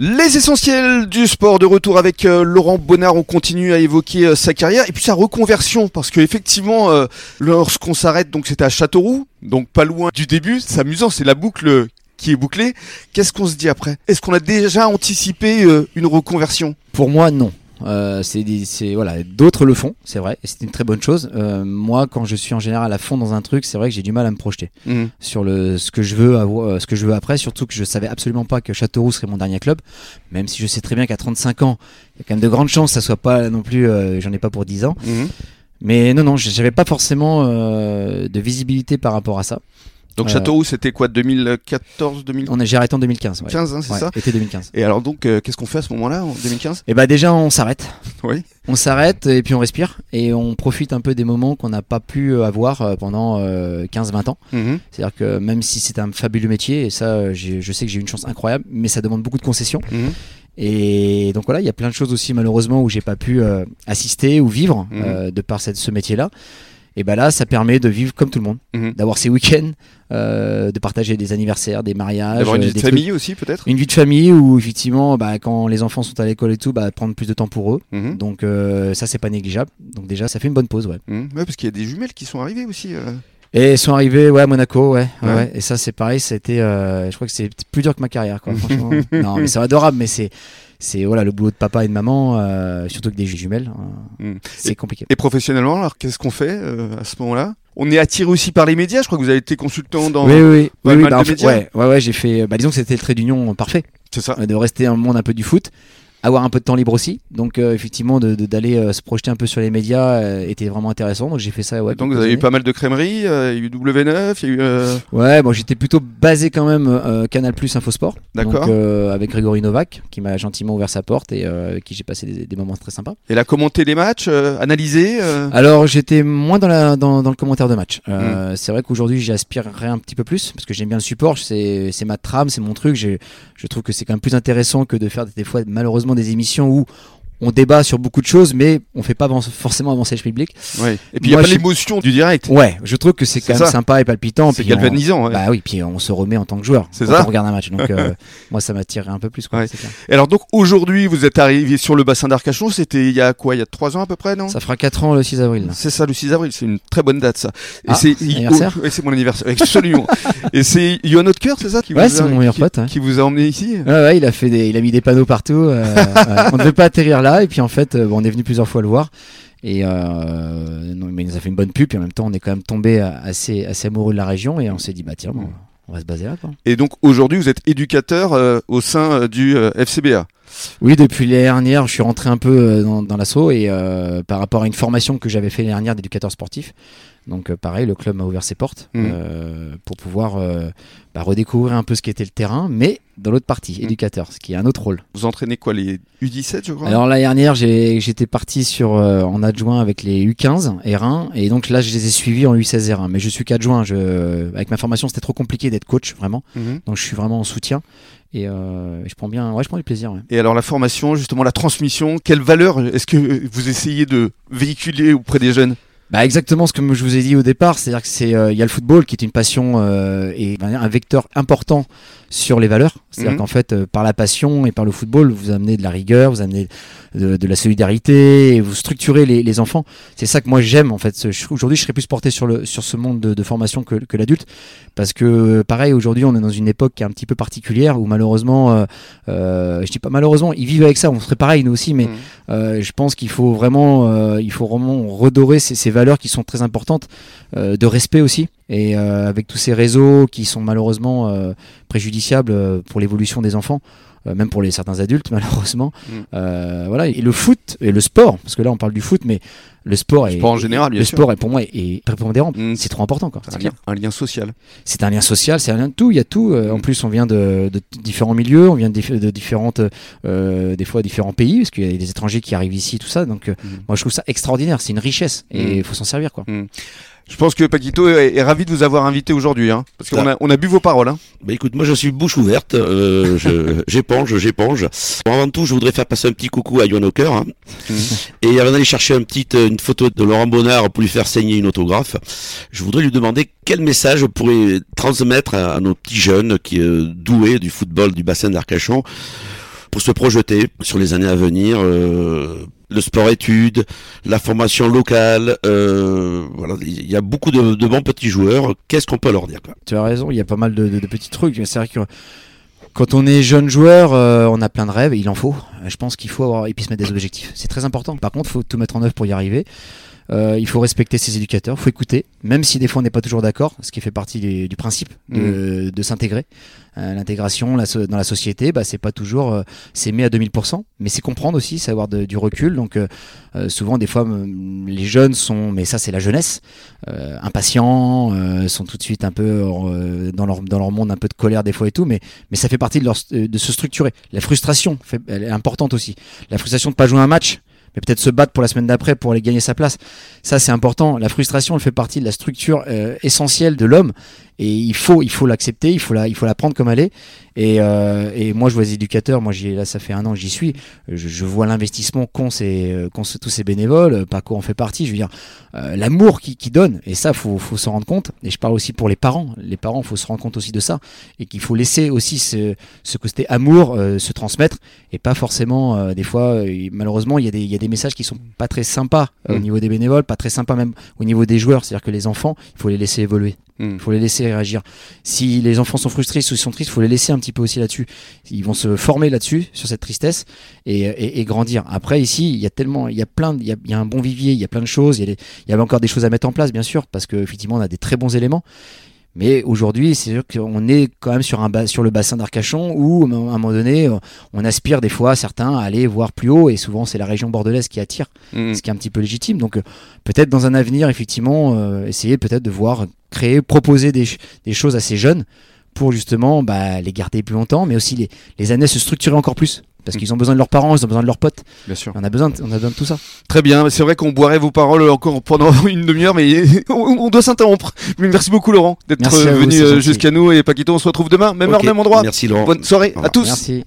Les essentiels du sport de retour avec euh, Laurent Bonnard. On continue à évoquer euh, sa carrière et puis sa reconversion parce que effectivement, euh, lorsqu'on s'arrête, donc c'était à Châteauroux, donc pas loin du début. C'est amusant, c'est la boucle qui est bouclée. Qu'est-ce qu'on se dit après? Est-ce qu'on a déjà anticipé une reconversion? Pour moi, non. Euh, c'est voilà, d'autres le font, c'est vrai, et c'est une très bonne chose. Euh, moi, quand je suis en général à fond dans un truc, c'est vrai que j'ai du mal à me projeter Mhm. sur le ce que je veux avoir, euh, ce que je veux après. Surtout que je savais absolument pas que Châteauroux serait mon dernier club, même si je sais très bien qu'à 35 ans, il y a quand même de grandes chances que ça soit pas non plus. euh, J'en ai pas pour 10 ans. Mhm. Mais non, non, j'avais pas forcément euh, de visibilité par rapport à ça. Donc Euh, Châteauroux, c'était quoi 2014, 2015 On a, j'ai arrêté en 2015. Ouais. hein, c'est Ouais, ça Été 2015. Et alors donc, euh, qu'est-ce qu'on fait à ce moment-là, en 2015 Et bah déjà, on s'arrête. Oui. On s'arrête et puis on respire et on profite un peu des moments qu'on n'a pas pu euh, avoir pendant euh, 15-20 ans. Mhm. C'est-à-dire que même si c'est un fabuleux métier, et ça, j'ai- je sais que j'ai une chance incroyable, mais ça demande beaucoup de concessions. Mhm. Et donc voilà, il y a plein de choses aussi malheureusement où j'ai pas pu euh, assister ou vivre euh, de par cette, ce métier-là. Et ben là, ça permet de vivre comme tout le monde, Mhm. d'avoir ses week-ends, euh, de partager des anniversaires, des mariages, D'avoir une euh, vie de trucs- famille aussi, peut-être? Une vie de famille où effectivement, bah, quand les enfants sont à l'école et tout, bah, prendre plus de temps pour eux. Mhm. Donc euh, ça, c'est pas négligeable. Donc déjà, ça fait une bonne pause, ouais. Mhm. Ouais, parce qu'il y a des jumelles qui sont arrivées aussi. euh. Et ils sont arrivés, ouais, à Monaco, ouais, ouais. Et ça, c'est pareil, c'était, euh, je crois que c'est plus dur que ma carrière, quoi. Franchement. non, mais c'est adorable, mais c'est, c'est voilà, le boulot de papa et de maman, euh, surtout que des jumelles, euh, Mhm. c'est compliqué. Et professionnellement, alors qu'est-ce qu'on fait euh, à ce moment-là? On est attiré aussi par les médias. Je crois que vous avez été consultant dans. Oui, oui, oui, oui, bah, en fait, ouais, ouais, ouais, j'ai fait, bah, disons que c'était le trait d'union parfait, C'est ça. de rester dans le monde un peu du foot, avoir un peu de temps libre aussi. Donc euh, effectivement, de, de- d'aller euh, se projeter un peu sur les médias euh, était vraiment intéressant. Donc j'ai fait ça, ouais. Donc vous avez eu pas mal de crèmeries. euh, Il y a eu W9, il y a eu. Ouais, bon, j'étais plutôt basé quand même Canal Plus Infosport. D'accord. Avec Grégory Novak, qui m'a gentiment ouvert sa porte et avec qui j'ai passé des, des moments très sympas. Elle a commenté les matchs, analysé. euh, Alors, j'étais moins dans, la, dans, dans le commentaire de match. Mm. Euh, C'est vrai qu'aujourd'hui, j'aspirerais un petit peu plus parce que j'aime bien le support. C'est ma trame, c'est mon truc. Je trouve que c'est quand même plus intéressant que de faire des fois, malheureusement, des émissions où on débat sur beaucoup de choses, mais on fait pas forcément avancer le public. ouais. Et puis il y a pas je- l'émotion du direct. Ouais, je trouve que c'est quand même ça. sympa et palpitant. C'est puis on- galvanisant. ouais. Bah oui, puis on se remet en tant que joueur. C'est ça. On regarde un match. Donc, euh, moi, ça m'attirait un peu plus. Quoi, Ouais. Et alors donc aujourd'hui, vous êtes arrivé sur le bassin d'Arcachon. C'était il y a quoi? Il y a trois ans à peu près, non? Ça fera 4 ans le 6 avril. C'est ça, le 6 avril, c'est une très bonne date ça. Et Ah, c'est anniversaire c'est mon anniversaire, absolument. et c'est Johan Hautecœur, c'est ça qui Ouais, vous c'est a, mon meilleur qui, pote, qui vous a emmené ici? Ouais, il a fait des, il a mis des panneaux partout. euh. On ne devait pas atterrir là, et puis en fait, euh, on est venu plusieurs fois le voir. Et euh, non, mais il nous a fait une bonne pub. Et en même temps, on est quand même tombé euh, assez, assez amoureux de la région, et on s'est dit, bah tiens, bon, on va se baser là. Quoi. Et donc aujourd'hui, vous êtes éducateur euh, au sein euh, du FCBA. Oui, depuis l'année dernière, je suis rentré un peu dans, dans l'assaut et par rapport à une formation que j'avais fait l'année dernière d'éducateur sportif. Donc euh, pareil, le club m'a ouvert ses portes Mhm. euh, pour pouvoir euh, bah, redécouvrir un peu ce qu'était le terrain, mais dans l'autre partie, Mhm. éducateur, ce qui est un autre rôle. Vous entraînez quoi les U17, je crois? Alors l'année dernière, j'ai- j'étais parti sur euh, en adjoint avec les U15 R1 et donc là je les ai suivis en U16 R1. Mais je suis qu'adjoint. Je avec ma formation, c'était trop compliqué d'être coach vraiment. Mhm. Donc je suis vraiment en soutien et je prends bien, ouais, je prends du plaisir. ouais. Et alors la formation, justement la transmission, quelle valeur est-ce que vous essayez de véhiculer auprès des jeunes? Bah exactement ce que je vous ai dit au départ, c'est-à-dire que c'est euh, il y a le football qui est une passion euh, et un vecteur important sur les valeurs. C'est-à-dire Mhm. qu'en fait, euh, par la passion et par le football, vous amenez de la rigueur, vous amenez de, de la solidarité, et vous structurez les, les enfants. C'est ça que moi j'aime en fait. Aujourd'hui, je serais plus porté sur le sur ce monde de, de formation que, que l'adulte, parce que pareil, aujourd'hui, on est dans une époque qui est un petit peu particulière où malheureusement, euh, euh, je dis pas malheureusement, ils vivent avec ça. On serait pareil nous aussi, mais Mhm. euh, je pense qu'il faut vraiment, euh, il faut vraiment redorer ces, ces valeurs qui sont très importantes, de respect aussi. Et euh, avec tous ces réseaux qui sont malheureusement euh, préjudiciables euh, pour l'évolution des enfants, euh, même pour les certains adultes malheureusement. Mm. Euh, voilà. Et le foot et le sport, parce que là on parle du foot, mais le sport est Sport en général, bien le sûr. sport est pour moi est, prépondérant. Mm. C'est trop important quoi. C'est un lien, un lien social. C'est un lien social, c'est un lien de tout. Il y a tout. En Mm. plus, on vient de, de différents milieux, on vient de, de différentes, euh, des fois différents pays, parce qu'il y a des étrangers qui arrivent ici, tout ça. Donc, Mm. moi, je trouve ça extraordinaire. C'est une richesse et il faut s'en servir, quoi. Je pense que Paquito est, est ravi de vous avoir invité aujourd'hui, hein, parce qu'on Ça. a, on a bu vos paroles. Hein. Bah écoute, moi je suis bouche ouverte, euh, je- j'éponge, j'éponge. Bon, avant tout, je voudrais faire passer un petit coucou à Yohan Hawker. Hein. Et avant d'aller chercher un petit, euh, une photo de Laurent Bonnard pour lui faire signer une autographe, je voudrais lui demander quel message pourrait transmettre à, à nos petits jeunes qui euh, doués du football du bassin d'Arcachon pour se projeter sur les années à venir. Euh, le sport-études, la formation locale, euh, voilà, il y a beaucoup de, bons petits joueurs. Qu'est-ce qu'on peut leur dire quoi? Tu as raison, il y a pas mal de, de petits trucs. C'est vrai que quand on est jeune joueur, euh, on a plein de rêves, il en faut. Je pense qu'il faut avoir et puis se mettre des objectifs. C'est très important. Par contre, il faut tout mettre en œuvre pour y arriver. Euh, il faut respecter ses éducateurs, il faut écouter, même si des fois on n'est pas toujours d'accord, ce qui fait partie du, principe de, mm. s'intégrer. Euh, l'intégration dans la société, bah, c'est pas toujours euh, s'aimer à 2000%, mais c'est comprendre aussi, c'est avoir du recul. Donc souvent, des fois, les jeunes sont, mais ça c'est la jeunesse, impatients, sont tout de suite un peu dans, leur, dans leur monde, un peu de colère des fois et tout, mais, mais ça fait partie de, leur, de se structurer. La frustration, elle est importante aussi. La frustration de pas jouer un match, mais peut-être se battre pour la semaine d'après pour aller gagner sa place. Ça, c'est important. La frustration, elle fait partie de la structure euh, essentielle de l'homme et il faut il faut l'accepter il faut la il faut la prendre comme elle est. Et, euh, et moi je vois les éducateurs moi là ça fait un an que j'y suis. Je, vois l'investissement qu'ont ces, tous ces bénévoles Paco en fait partie. Je veux dire euh, l'amour qui, qui donne. Et ça faut faut s'en rendre compte. Et je parle aussi pour les parents. Les parents faut se rendre compte aussi de ça. Et qu'il faut laisser aussi ce, ce côté amour euh, se transmettre. Et pas forcément euh, des fois malheureusement il y a des il y a des messages qui sont pas très sympas au mm. niveau des bénévoles pas très sympas même au niveau des joueurs. C'est à dire que les enfants il faut les laisser évoluer il mm. faut les laisser réagir. Si les enfants sont frustrés, ou ils sont tristes, il faut les laisser un petit peu aussi là-dessus. Ils vont se former là-dessus, sur cette tristesse, et, grandir. Après, ici, il y a tellement, il y a plein, il y a, un bon vivier, il y a plein de choses. Il y, a encore des choses à mettre en place, bien sûr, parce qu'effectivement, on a des très bons éléments. Mais aujourd'hui, c'est sûr qu'on est quand même sur, un sur le bassin d'Arcachon où, à un moment donné, on aspire des fois certains à aller voir plus haut et souvent c'est la région bordelaise qui attire, mm. ce qui est un petit peu légitime. Donc peut-être dans un avenir, effectivement, euh, essayer peut-être de voir créer, proposer des, des, choses à ces jeunes pour justement bah, les garder plus longtemps, mais aussi les, les années se structurer encore plus. Parce qu'ils ont besoin de leurs parents, ils ont besoin de leurs potes. Bien sûr. On a besoin de, on a besoin de tout ça. Très bien. C'est vrai qu'on boirait vos paroles encore pendant une demi-heure, mais on, doit s'interrompre. Merci beaucoup, Laurent, d'être venu euh, jusqu'à nous. Et Paquito, on se retrouve demain, même heure, même endroit. Merci, Laurent. Bonne soirée à tous. Merci.